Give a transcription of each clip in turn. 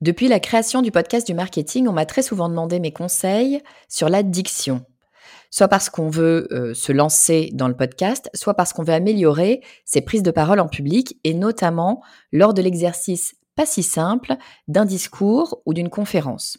Depuis la création du podcast du marketing, on m'a très souvent demandé mes conseils sur la diction. Soit parce qu'on veut euh, se lancer dans le podcast, soit parce qu'on veut améliorer ses prises de parole en public et notamment lors de l'exercice pas si simple d'un discours ou d'une conférence.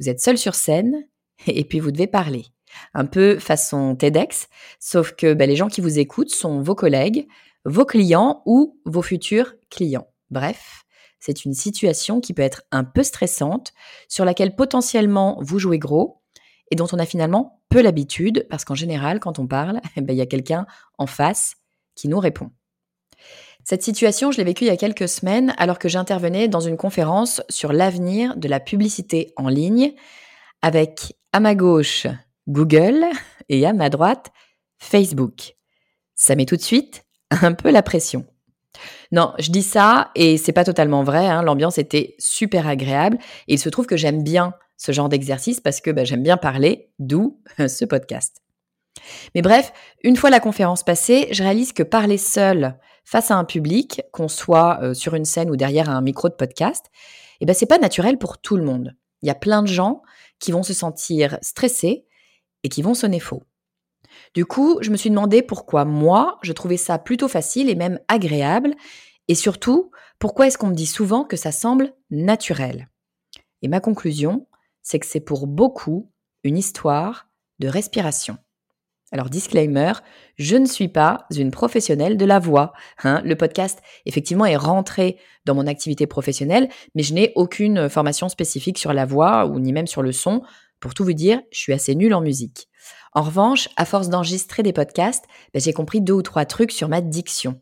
Vous êtes seul sur scène et puis vous devez parler. Un peu façon TEDx, sauf que bah, les gens qui vous écoutent sont vos collègues, vos clients ou vos futurs clients. Bref, c'est une situation qui peut être un peu stressante, sur laquelle potentiellement vous jouez gros et dont on a finalement peu l'habitude, parce qu'en général, quand on parle, eh ben, il y a quelqu'un en face qui nous répond. Cette situation, je l'ai vécue il y a quelques semaines alors que j'intervenais dans une conférence sur l'avenir de la publicité en ligne avec à ma gauche Google et à ma droite Facebook. Ça met tout de suite un peu la pression. Non, je dis ça et c'est pas totalement vrai. Hein. L'ambiance était super agréable et il se trouve que j'aime bien ce genre d'exercice parce que bah, j'aime bien parler, d'où ce podcast. Mais bref, une fois la conférence passée, je réalise que parler seul face à un public, qu'on soit euh, sur une scène ou derrière un micro de podcast, eh ben c'est pas naturel pour tout le monde. Il y a plein de gens qui vont se sentir stressés et qui vont sonner faux. Du coup, je me suis demandé pourquoi moi, je trouvais ça plutôt facile et même agréable, et surtout, pourquoi est-ce qu'on me dit souvent que ça semble naturel? Et ma conclusion, c'est que c'est pour beaucoup une histoire de respiration. Alors disclaimer, je ne suis pas une professionnelle de la voix. Hein. Le podcast, effectivement, est rentré dans mon activité professionnelle, mais je n'ai aucune formation spécifique sur la voix ou ni même sur le son. Pour tout vous dire, je suis assez nulle en musique. En revanche, à force d'enregistrer des podcasts, ben, j'ai compris deux ou trois trucs sur ma diction.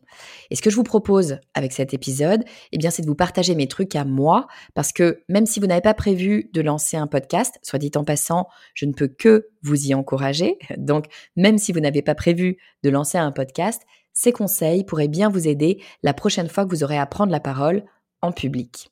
Et ce que je vous propose avec cet épisode, eh bien, c'est de vous partager mes trucs à moi, parce que même si vous n'avez pas prévu de lancer un podcast, soit dit en passant, je ne peux que vous y encourager. Donc, même si vous n'avez pas prévu de lancer un podcast, ces conseils pourraient bien vous aider la prochaine fois que vous aurez à prendre la parole en public.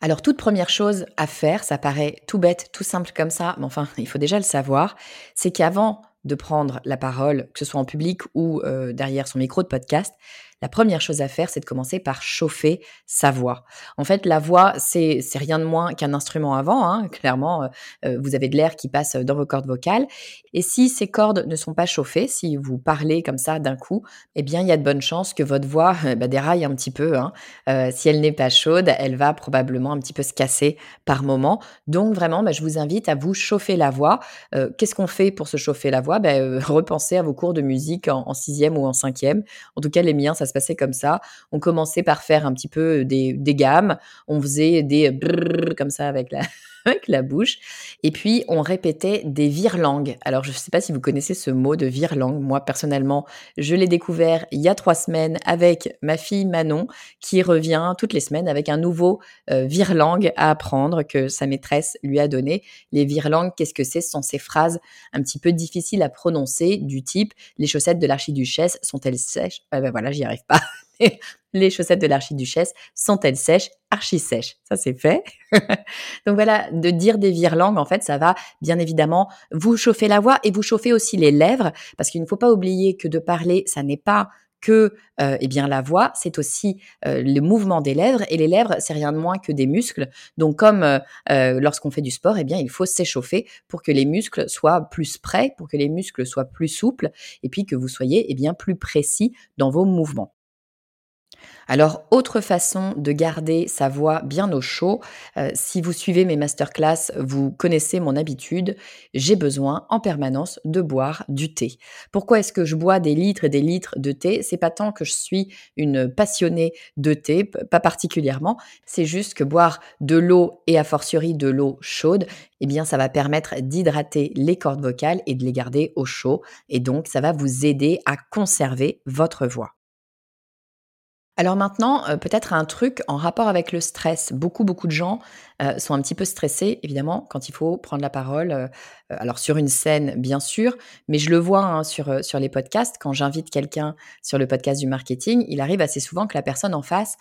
Alors toute première chose à faire, ça paraît tout bête, tout simple comme ça, mais enfin il faut déjà le savoir, c'est qu'avant de prendre la parole, que ce soit en public ou euh, derrière son micro de podcast, la première chose à faire, c'est de commencer par chauffer sa voix. En fait, la voix, c'est rien de moins qu'un instrument avant. Hein. Clairement, euh, euh, vous avez de l'air qui passe dans vos cordes vocales. Et si ces cordes ne sont pas chauffées, si vous parlez comme ça d'un coup, eh bien, il y a de bonnes chances que votre voix euh, bah, déraille un petit peu. Hein. si elle n'est pas chaude, elle va probablement un petit peu se casser par moment. Donc, vraiment, bah, je vous invite à vous chauffer la voix. Qu'est-ce qu'on fait pour se chauffer la voix? Bah, Repensez à vos cours de musique en, en sixième ou en cinquième. En tout cas, les miens, ça se passait comme ça. On commençait par faire un petit peu des, des gammes. On faisait des brrr, comme ça avec la, la bouche. Et puis, on répétait des virelangues. Alors, je ne sais pas si vous connaissez ce mot de virelangue. Moi, personnellement, je l'ai découvert il y a trois semaines avec ma fille Manon, qui revient toutes les semaines avec un nouveau euh, virelangue à apprendre que sa maîtresse lui a donné. Les virelangues, qu'est-ce que c'est? Ce sont ces phrases un petit peu difficiles à prononcer, du type « les chaussettes de l'archiduchesse sont-elles sèches? Ah ben voilà, j'y arrive pas. les chaussettes de l'archiduchesse sont-elles sèches Archi sèches? Ça, c'est fait. Donc voilà, de dire des virelangues, en fait, ça va bien évidemment vous chauffer la voix et vous chauffer aussi les lèvres, parce qu'il ne faut pas oublier que de parler, ça n'est pas que euh, eh bien la voix, c'est aussi euh, le mouvement des lèvres et les lèvres, c'est rien de moins que des muscles. Donc comme euh, lorsqu'on fait du sport, eh bien il faut s'échauffer pour que les muscles soient plus prêts, pour que les muscles soient plus souples et puis que vous soyez eh bien plus précis dans vos mouvements. Alors, autre façon de garder sa voix bien au chaud, euh, si vous suivez mes masterclass, vous connaissez mon habitude, j'ai besoin en permanence de boire du thé. Pourquoi est-ce que je bois des litres et des litres de thé? C'est pas tant que je suis une passionnée de thé, pas particulièrement, c'est juste que boire de l'eau et a fortiori de l'eau chaude, eh bien ça va permettre d'hydrater les cordes vocales et de les garder au chaud et donc ça va vous aider à conserver votre voix. Alors maintenant, euh, peut-être un truc en rapport avec le stress. Beaucoup, beaucoup de gens euh, sont un petit peu stressés, évidemment, quand il faut prendre la parole. Euh, alors sur une scène, bien sûr, mais je le vois hein, sur, sur les podcasts. Quand j'invite quelqu'un sur le podcast du marketing, il arrive assez souvent que la personne en face,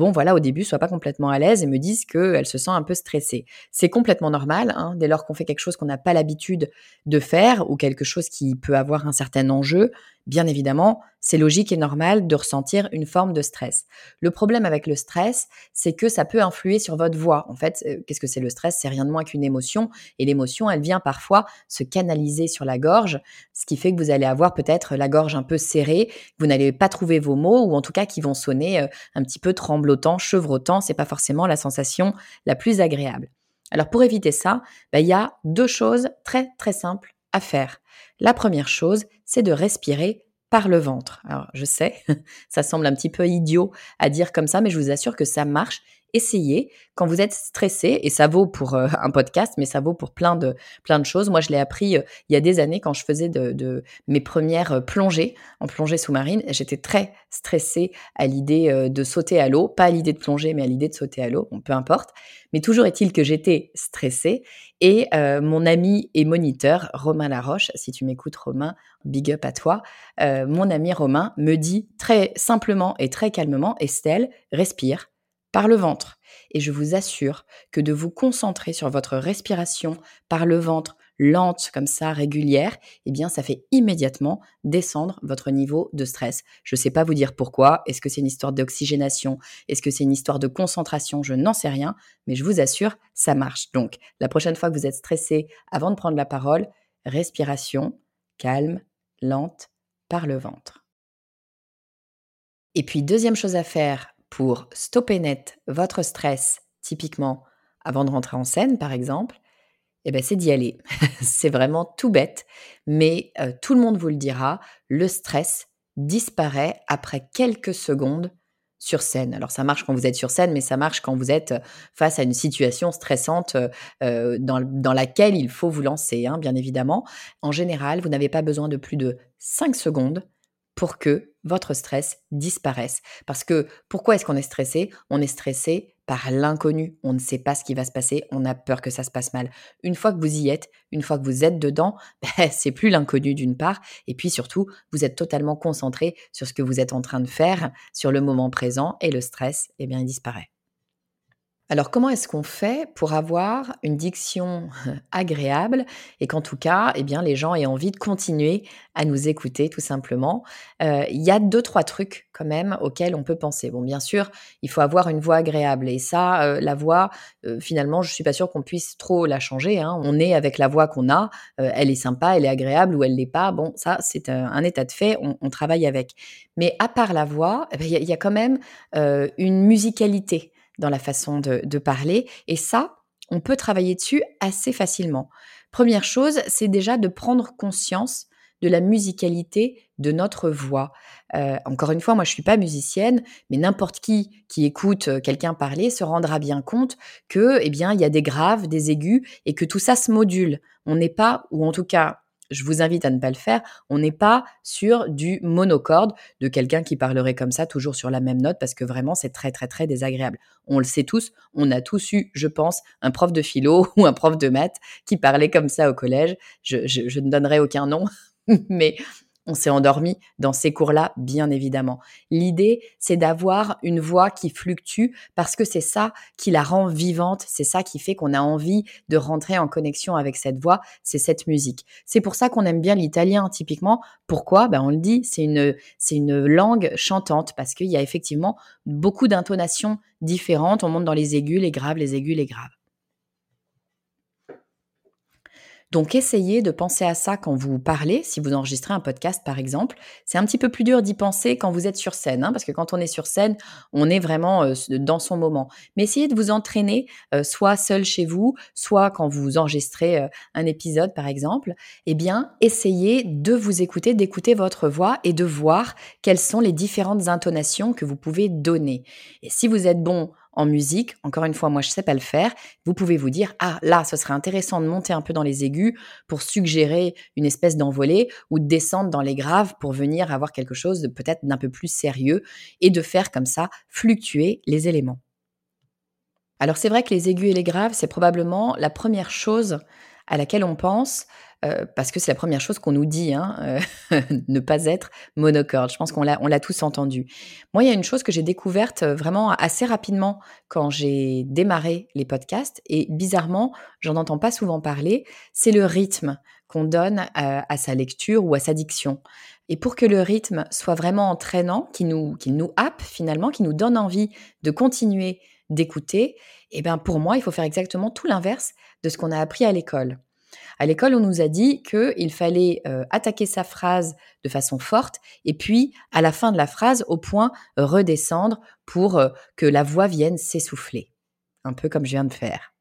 bon voilà, au début, soit pas complètement à l'aise et me dise qu'elle se sent un peu stressée. C'est complètement normal, hein, dès lors qu'on fait quelque chose qu'on n'a pas l'habitude de faire ou quelque chose qui peut avoir un certain enjeu, bien évidemment, c'est logique et normal de ressentir une forme de stress. Le problème avec le stress, c'est que ça peut influer sur votre voix. En fait, euh, qu'est-ce que c'est le stress? C'est rien de moins qu'une émotion. Et l'émotion, elle vient parfois se canaliser sur la gorge, ce qui fait que vous allez avoir peut-être la gorge un peu serrée, vous n'allez pas trouver vos mots, ou en tout cas qui vont sonner euh, un petit peu tremblotant, chevrotant. C'est pas forcément la sensation la plus agréable. Alors pour éviter ça, bah, il y a deux choses très très simples à faire. La première chose, c'est de respirer par le ventre. Alors, je sais, ça semble un petit peu idiot à dire comme ça, mais je vous assure que ça marche essayez quand vous êtes stressé, et ça vaut pour euh, un podcast, mais ça vaut pour plein de, plein de choses. Moi, je l'ai appris euh, il y a des années quand je faisais de, mes premières euh, plongées en plongée sous-marine. J'étais très stressée à l'idée de sauter à l'eau, pas à l'idée de plonger, mais à l'idée de sauter à l'eau, peu importe. Mais toujours est-il que j'étais stressée et mon ami et moniteur, Romain Laroche, si tu m'écoutes Romain, big up à toi, mon ami Romain me dit très simplement et très calmement, Estelle, respire par le ventre. Et je vous assure que de vous concentrer sur votre respiration par le ventre, lente comme ça, régulière, eh bien ça fait immédiatement descendre votre niveau de stress. Je ne sais pas vous dire pourquoi. Est-ce que c'est une histoire d'oxygénation? Est-ce que c'est une histoire de concentration? Je n'en sais rien, mais je vous assure, ça marche. Donc, la prochaine fois que vous êtes stressé avant de prendre la parole, respiration, calme, lente, par le ventre. Et puis, deuxième chose à faire pour stopper net votre stress, typiquement avant de rentrer en scène, par exemple, eh ben, c'est d'y aller. c'est vraiment tout bête, mais euh, tout le monde vous le dira, le stress disparaît après quelques secondes sur scène. Alors ça marche quand vous êtes sur scène, mais ça marche quand vous êtes face à une situation stressante euh, dans, laquelle il faut vous lancer, hein, bien évidemment. En général, vous n'avez pas besoin de plus de 5 secondes pour que votre stress disparaisse. Parce que pourquoi est-ce qu'on est stressé? On est stressé par l'inconnu. On ne sait pas ce qui va se passer. On a peur que ça se passe mal. Une fois que vous y êtes, une fois que vous êtes dedans, ben, c'est plus l'inconnu d'une part. Et puis surtout, vous êtes totalement concentré sur ce que vous êtes en train de faire, sur le moment présent, et le stress, eh bien, il disparaît. Alors comment est-ce qu'on fait pour avoir une diction agréable et qu'en tout cas, eh bien, les gens aient envie de continuer à nous écouter tout simplement? Euh, Il y a deux trois trucs quand même auxquels on peut penser. Bon, bien sûr, il faut avoir une voix agréable et ça, euh, la voix, euh, finalement, je suis pas sûre qu'on puisse trop la changer. Hein. On est avec la voix qu'on a, elle est sympa, elle est agréable ou elle l'est pas. Bon, ça c'est un, état de fait, on, travaille avec. Mais à part la voix, eh il y, a quand même une musicalité dans la façon de, parler. Et ça, on peut travailler dessus assez facilement. Première chose, c'est déjà de prendre conscience de la musicalité de notre voix. Euh, encore une fois, moi je suis pas musicienne, mais n'importe qui qui écoute euh, quelqu'un parler se rendra bien compte que, eh bien, il y a des graves, des aigus, et que tout ça se module. On n'est pas, ou en tout cas, je vous invite à ne pas le faire. On n'est pas sur du monocorde de quelqu'un qui parlerait comme ça, toujours sur la même note, parce que vraiment, c'est très, très, très désagréable. On le sait tous, on a tous eu, je pense, un prof de philo ou un prof de maths qui parlait comme ça au collège. Je, ne donnerai aucun nom, mais on s'est endormi dans ces cours-là, bien évidemment. L'idée, c'est d'avoir une voix qui fluctue parce que c'est ça qui la rend vivante, c'est ça qui fait qu'on a envie de rentrer en connexion avec cette voix, c'est cette musique. C'est pour ça qu'on aime bien l'italien, typiquement. Pourquoi? Ben, On le dit, c'est une, c'est une langue chantante parce qu'il y a effectivement beaucoup d'intonations différentes. On monte dans les aigus, les graves, les aigus, les graves. Donc essayez de penser à ça quand vous parlez, si vous enregistrez un podcast par exemple. C'est un petit peu plus dur d'y penser quand vous êtes sur scène, hein, parce que quand on est sur scène, on est vraiment euh, dans son moment. Mais essayez de vous entraîner, euh, soit seul chez vous, soit quand vous enregistrez euh, un épisode par exemple. Eh bien, essayez de vous écouter, d'écouter votre voix et de voir quelles sont les différentes intonations que vous pouvez donner. Et si vous êtes bon en musique. Encore une fois, moi, je sais pas le faire. Vous pouvez vous dire, ah, là, ce serait intéressant de monter un peu dans les aigus pour suggérer une espèce d'envolée ou de descendre dans les graves pour venir avoir quelque chose de peut-être d'un peu plus sérieux et de faire comme ça fluctuer les éléments. Alors c'est vrai que les aigus et les graves, c'est probablement la première chose à laquelle on pense, euh, parce que c'est la première chose qu'on nous dit, hein, euh, ne pas être monocorde. Je pense qu'on l'a, tous entendu. Moi, il y a une chose que j'ai découverte euh, vraiment assez rapidement quand j'ai démarré les podcasts, et bizarrement, j'en entends pas souvent parler, c'est le rythme qu'on donne à, sa lecture ou à sa diction. Et pour que le rythme soit vraiment entraînant, qu'il nous, qu'il nous happe finalement, qui nous donne envie de continuer d'écouter, eh ben pour moi, il faut faire exactement tout l'inverse de ce qu'on a appris à l'école. À l'école, on nous a dit qu'il fallait euh, attaquer sa phrase de façon forte et puis, à la fin de la phrase, au point redescendre pour euh, que la voix vienne s'essouffler. Un peu comme je viens de faire.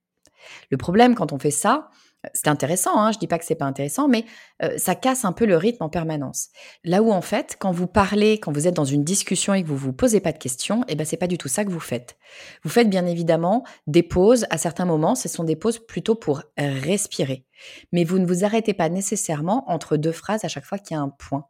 Le problème quand on fait ça, c'est intéressant, hein, je dis pas que c'est pas intéressant, mais euh, ça casse un peu le rythme en permanence. Là où en fait, quand vous parlez, quand vous êtes dans une discussion et que vous vous posez pas de questions, eh ben c'est pas du tout ça que vous faites. Vous faites bien évidemment des pauses à certains moments, ce sont des pauses plutôt pour respirer. Mais vous ne vous arrêtez pas nécessairement entre deux phrases à chaque fois qu'il y a un point.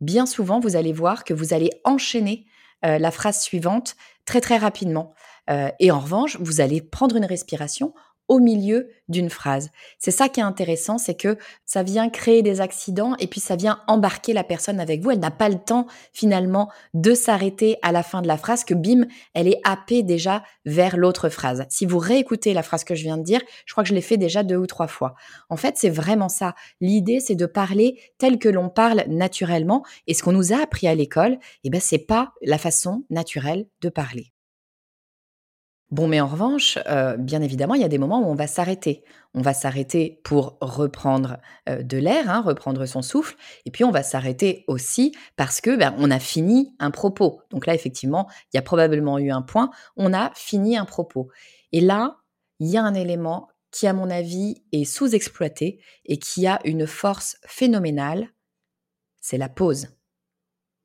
Bien souvent, vous allez voir que vous allez enchaîner euh, la phrase suivante très très rapidement. Euh, et en revanche, vous allez prendre une respiration au milieu d'une phrase. C'est ça qui est intéressant, c'est que ça vient créer des accidents et puis ça vient embarquer la personne avec vous. Elle n'a pas le temps finalement de s'arrêter à la fin de la phrase, que bim, elle est happée déjà vers l'autre phrase. Si vous réécoutez la phrase que je viens de dire, je crois que je l'ai fait déjà deux ou trois fois. En fait, c'est vraiment ça. L'idée, c'est de parler tel que l'on parle naturellement et ce qu'on nous a appris à l'école, eh ben, c'est pas la façon naturelle de parler. Bon, mais en revanche, euh, bien évidemment, il y a des moments où on va s'arrêter. On va s'arrêter pour reprendre euh, de l'air, hein, reprendre son souffle, et puis on va s'arrêter aussi parce que ben, on a fini un propos. Donc là, effectivement, il y a probablement eu un point. On a fini un propos. Et là, il y a un élément qui, à mon avis, est sous-exploité et qui a une force phénoménale. C'est la pause.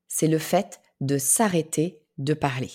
C'est le fait de s'arrêter de parler,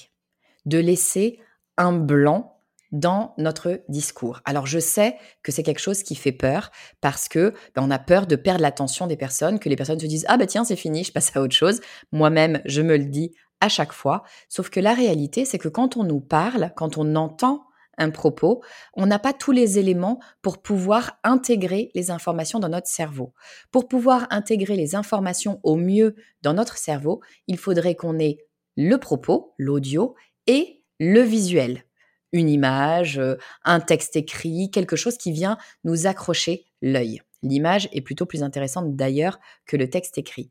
de laisser un blanc dans notre discours. Alors je sais que c'est quelque chose qui fait peur parce que ben, on a peur de perdre l'attention des personnes, que les personnes se disent ah bah tiens c'est fini, je passe à autre chose. Moi-même je me le dis à chaque fois. Sauf que la réalité c'est que quand on nous parle, quand on entend un propos, on n'a pas tous les éléments pour pouvoir intégrer les informations dans notre cerveau. Pour pouvoir intégrer les informations au mieux dans notre cerveau, il faudrait qu'on ait le propos, l'audio, et le visuel, une image, euh, un texte écrit, quelque chose qui vient nous accrocher l'œil. L'image est plutôt plus intéressante d'ailleurs que le texte écrit.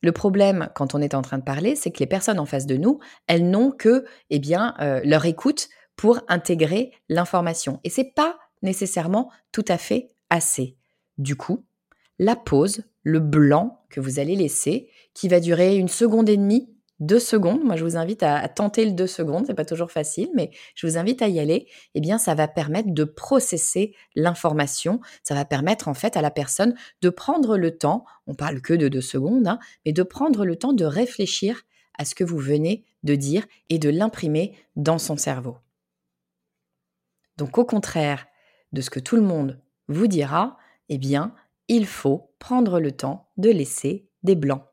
Le problème quand on est en train de parler, c'est que les personnes en face de nous, elles n'ont que, eh bien, euh, leur écoute pour intégrer l'information. Et c'est pas nécessairement tout à fait assez. Du coup, la pause, le blanc que vous allez laisser, qui va durer une seconde et demie, deux secondes, moi je vous invite à, tenter le deux secondes, c'est pas toujours facile, mais je vous invite à y aller, eh bien ça va permettre de processer l'information, ça va permettre en fait à la personne de prendre le temps, on parle que de deux secondes, hein, mais de prendre le temps de réfléchir à ce que vous venez de dire et de l'imprimer dans son cerveau. Donc au contraire de ce que tout le monde vous dira, eh bien il faut prendre le temps de laisser des blancs.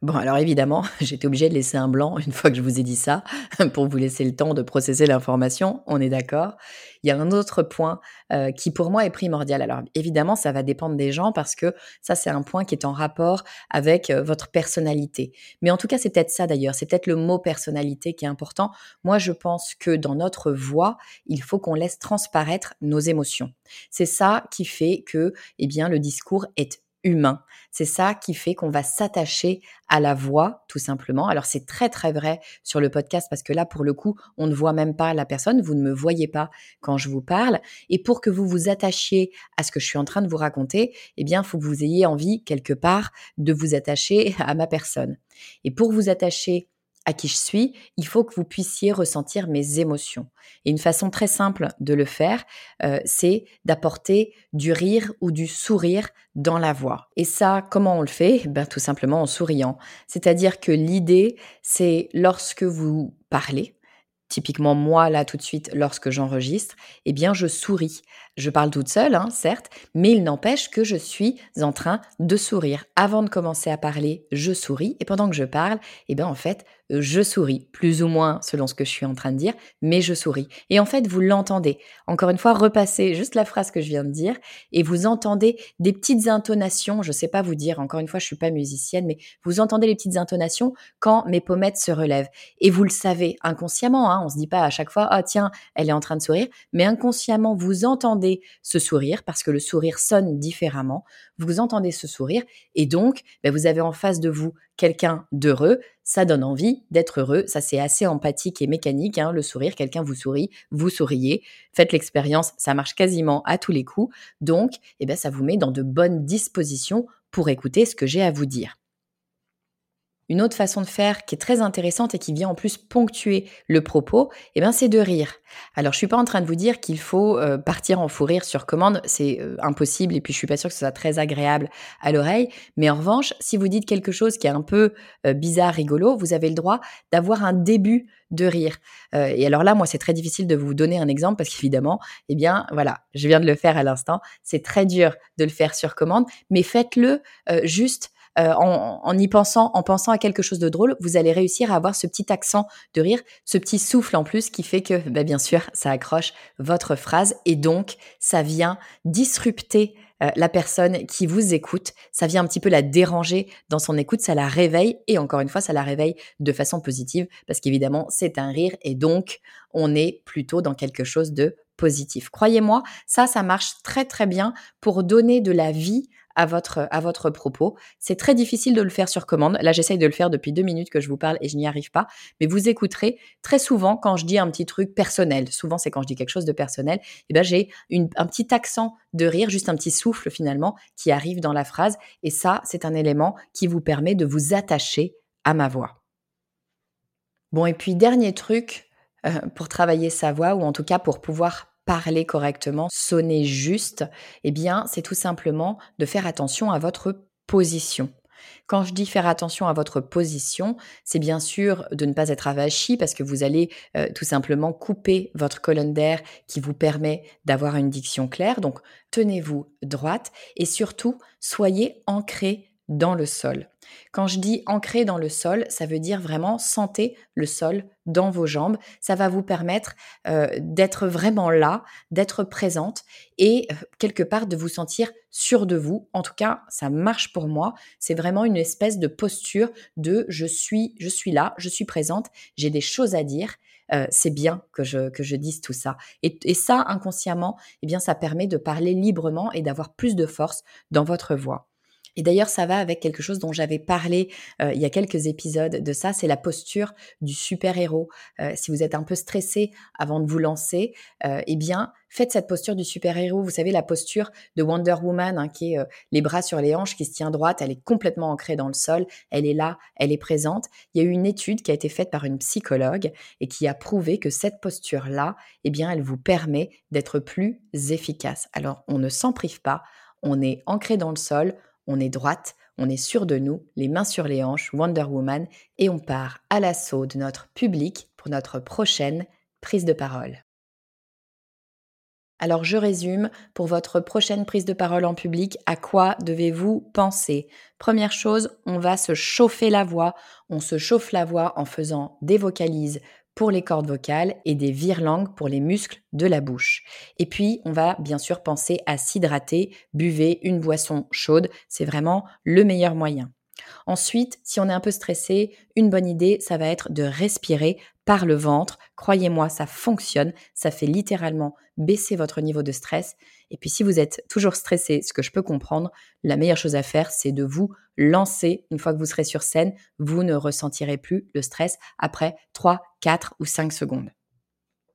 Bon, alors évidemment, j'étais obligée de laisser un blanc une fois que je vous ai dit ça, pour vous laisser le temps de processer l'information, on est d'accord. Il y a un autre point euh, qui pour moi est primordial. Alors évidemment, ça va dépendre des gens parce que ça, c'est un point qui est en rapport avec euh, votre personnalité. Mais en tout cas, c'est peut-être ça d'ailleurs, c'est peut-être le mot personnalité qui est important. Moi, je pense que dans notre voix, il faut qu'on laisse transparaître nos émotions. C'est ça qui fait que, eh bien, le discours est humain. C'est ça qui fait qu'on va s'attacher à la voix, tout simplement. Alors c'est très très vrai sur le podcast parce que là, pour le coup, on ne voit même pas la personne, vous ne me voyez pas quand je vous parle. Et pour que vous vous attachiez à ce que je suis en train de vous raconter, eh bien, il faut que vous ayez envie quelque part de vous attacher à ma personne. Et pour vous attacher à qui je suis, il faut que vous puissiez ressentir mes émotions. Et une façon très simple de le faire, euh, c'est d'apporter du rire ou du sourire dans la voix. Et ça, comment on le fait? Ben, Tout simplement en souriant. C'est-à-dire que l'idée, c'est lorsque vous parlez, typiquement moi là tout de suite lorsque j'enregistre, eh bien je souris. Je parle toute seule, hein, certes, mais il n'empêche que je suis en train de sourire. Avant de commencer à parler, je souris et pendant que je parle, eh bien en fait, je souris, plus ou moins selon ce que je suis en train de dire, mais je souris. Et en fait, vous l'entendez. Encore une fois, repassez juste la phrase que je viens de dire et vous entendez des petites intonations. Je ne sais pas vous dire, encore une fois, je suis pas musicienne, mais vous entendez les petites intonations quand mes pommettes se relèvent. Et vous le savez inconsciemment, hein, on se dit pas à chaque fois, ah tiens, elle est en train de sourire, mais inconsciemment, vous entendez ce sourire parce que le sourire sonne différemment. Vous entendez ce sourire et donc, ben, vous avez en face de vous quelqu'un d'heureux, ça donne envie d'être heureux. Ça, c'est assez empathique et mécanique, hein, le sourire. Quelqu'un vous sourit, vous souriez. Faites l'expérience, ça marche quasiment à tous les coups. Donc, eh bien, ça vous met dans de bonnes dispositions pour écouter ce que j'ai à vous dire. Une autre façon de faire qui est très intéressante et qui vient en plus ponctuer le propos, eh ben c'est de rire. Alors je suis pas en train de vous dire qu'il faut euh, partir en fou rire sur commande, c'est euh, impossible et puis je suis pas sûre que ce soit très agréable à l'oreille, mais en revanche, si vous dites quelque chose qui est un peu euh, bizarre, rigolo, vous avez le droit d'avoir un début de rire. et alors là, moi, c'est très difficile de vous donner un exemple parce qu'évidemment, eh bien, voilà, je viens de le faire à l'instant. C'est très dur de le faire sur commande, mais faites-le juste euh, en, y pensant, en pensant à quelque chose de drôle, vous allez réussir à avoir ce petit accent de rire, ce petit souffle en plus qui fait que, bah, bien sûr, ça accroche votre phrase et donc ça vient disrupter euh, la personne qui vous écoute, ça vient un petit peu la déranger dans son écoute, ça la réveille et encore une fois, ça la réveille de façon positive parce qu'évidemment, c'est un rire et donc on est plutôt dans quelque chose de positif. Croyez-moi, ça, ça marche très très bien pour donner de la vie à votre, propos. C'est très difficile de le faire sur commande. Là, j'essaye de le faire depuis deux minutes que je vous parle et je n'y arrive pas. Mais vous écouterez très souvent quand je dis un petit truc personnel. Souvent, c'est quand je dis quelque chose de personnel. Eh ben, j'ai un petit accent de rire, juste un petit souffle finalement qui arrive dans la phrase. Et ça, c'est un élément qui vous permet de vous attacher à ma voix. Bon, et puis dernier truc euh, pour travailler sa voix, ou en tout cas pour pouvoir parler correctement, sonner juste, eh bien, c'est tout simplement de faire attention à votre position. Quand je dis faire attention à votre position, c'est bien sûr de ne pas être avachi parce que vous allez euh, tout simplement couper votre colonne d'air qui vous permet d'avoir une diction claire. Donc tenez-vous droite et surtout soyez ancré dans le sol. Quand je dis ancré dans le sol, ça veut dire vraiment sentez le sol dans vos jambes. Ça va vous permettre euh, d'être vraiment là, d'être présente et euh, quelque part de vous sentir sûr de vous. En tout cas, ça marche pour moi. C'est vraiment une espèce de posture de je suis, je suis là, je suis présente, j'ai des choses à dire. Euh, c'est bien que je, que dise tout ça. Et, et ça, inconsciemment, eh bien, ça permet de parler librement et d'avoir plus de force dans votre voix. Et d'ailleurs, ça va avec quelque chose dont j'avais parlé euh, il y a quelques épisodes de ça, c'est la posture du super-héros. Euh, si vous êtes un peu stressé avant de vous lancer, euh, eh bien, faites cette posture du super-héros. Vous savez, la posture de Wonder Woman, hein, qui est les bras sur les hanches, qui se tient droite, elle est complètement ancrée dans le sol, elle est là, elle est présente. Il y a eu une étude qui a été faite par une psychologue et qui a prouvé que cette posture-là, eh bien, elle vous permet d'être plus efficace. Alors, on ne s'en prive pas, on est ancré dans le sol, on est droite, on est sûr de nous, les mains sur les hanches, Wonder Woman, et on part à l'assaut de notre public pour notre prochaine prise de parole. Alors je résume, pour votre prochaine prise de parole en public, à quoi devez-vous penser? Première chose, on va se chauffer la voix. On se chauffe la voix en faisant des vocalises pour les cordes vocales et des virelangues pour les muscles de la bouche. Et puis, on va bien sûr penser à s'hydrater, buvez une boisson chaude, c'est vraiment le meilleur moyen. Ensuite, si on est un peu stressé, une bonne idée, ça va être de respirer par le ventre. Croyez-moi, ça fonctionne, ça fait littéralement baisser votre niveau de stress. Et puis si vous êtes toujours stressé, ce que je peux comprendre, la meilleure chose à faire, c'est de vous lancer. Une fois que vous serez sur scène, vous ne ressentirez plus le stress après 3, 4 ou 5 secondes.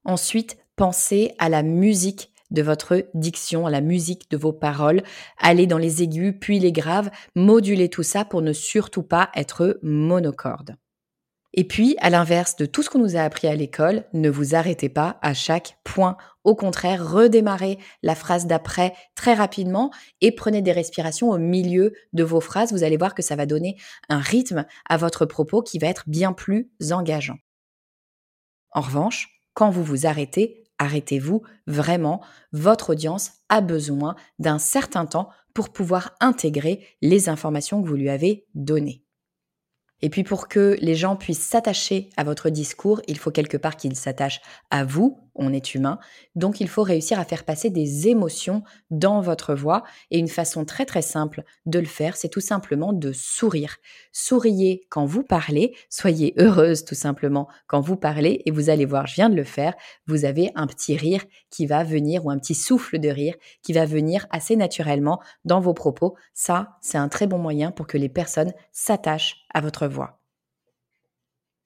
Ensuite, pensez à la musique de votre diction, à la musique de vos paroles, allez dans les aigus puis les graves, modulez tout ça pour ne surtout pas être monocorde. Et puis, à l'inverse de tout ce qu'on nous a appris à l'école, ne vous arrêtez pas à chaque point. Au contraire, redémarrez la phrase d'après très rapidement et prenez des respirations au milieu de vos phrases. Vous allez voir que ça va donner un rythme à votre propos qui va être bien plus engageant. En revanche, quand vous vous arrêtez, arrêtez-vous vraiment. Votre audience a besoin d'un certain temps pour pouvoir intégrer les informations que vous lui avez données. Et puis pour que les gens puissent s'attacher à votre discours, il faut quelque part qu'ils s'attachent à vous, on est humain, donc il faut réussir à faire passer des émotions dans votre voix. Et une façon très très simple de le faire, c'est tout simplement de sourire. Souriez quand vous parlez, soyez heureuse tout simplement quand vous parlez, et vous allez voir, je viens de le faire, vous avez un petit rire qui va venir, ou un petit souffle de rire qui va venir assez naturellement dans vos propos. Ça, c'est un très bon moyen pour que les personnes s'attachent à votre voix.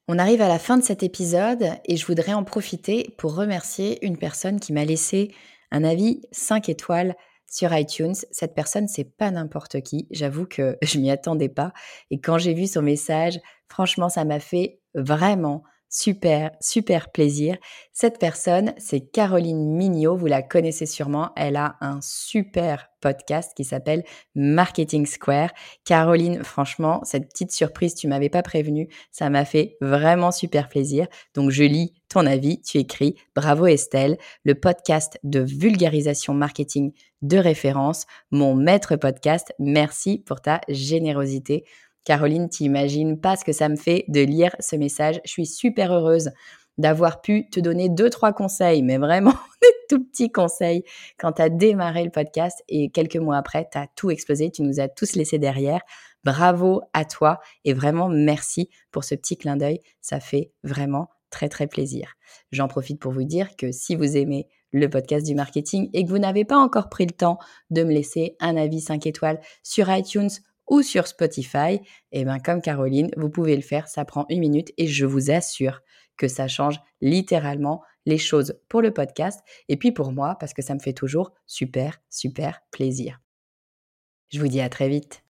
On arrive à la fin de cet épisode et je voudrais en profiter pour remercier une personne qui m'a laissé un avis 5 étoiles sur iTunes. Cette personne, c'est pas n'importe qui. J'avoue que je m'y attendais pas. Et quand j'ai vu son message, franchement, ça m'a fait vraiment super, super plaisir. Cette personne, c'est Caroline Mignot. Vous la connaissez sûrement. Elle a un super podcast qui s'appelle Marketing Square. Caroline, franchement, cette petite surprise, tu m'avais pas prévenu. Ça m'a fait vraiment super plaisir. Donc, je lis ton avis. Tu écris Bravo Estelle, le podcast de vulgarisation marketing de référence, mon maître podcast. Merci pour ta générosité. Caroline, tu imagines pas ce que ça me fait de lire ce message. Je suis super heureuse d'avoir pu te donner deux, trois conseils, mais vraiment des tout petits conseils quand tu as démarré le podcast et quelques mois après, tu tout explosé, tu nous as tous laissés derrière. Bravo à toi et vraiment merci pour ce petit clin d'œil. Ça fait vraiment très, très plaisir. J'en profite pour vous dire que si vous aimez le podcast du marketing et que vous n'avez pas encore pris le temps de me laisser un avis 5 étoiles sur iTunes ou sur Spotify, et eh ben comme Caroline, vous pouvez le faire, ça prend une minute et je vous assure que ça change littéralement les choses pour le podcast et puis pour moi parce que ça me fait toujours super super plaisir. Je vous dis à très vite.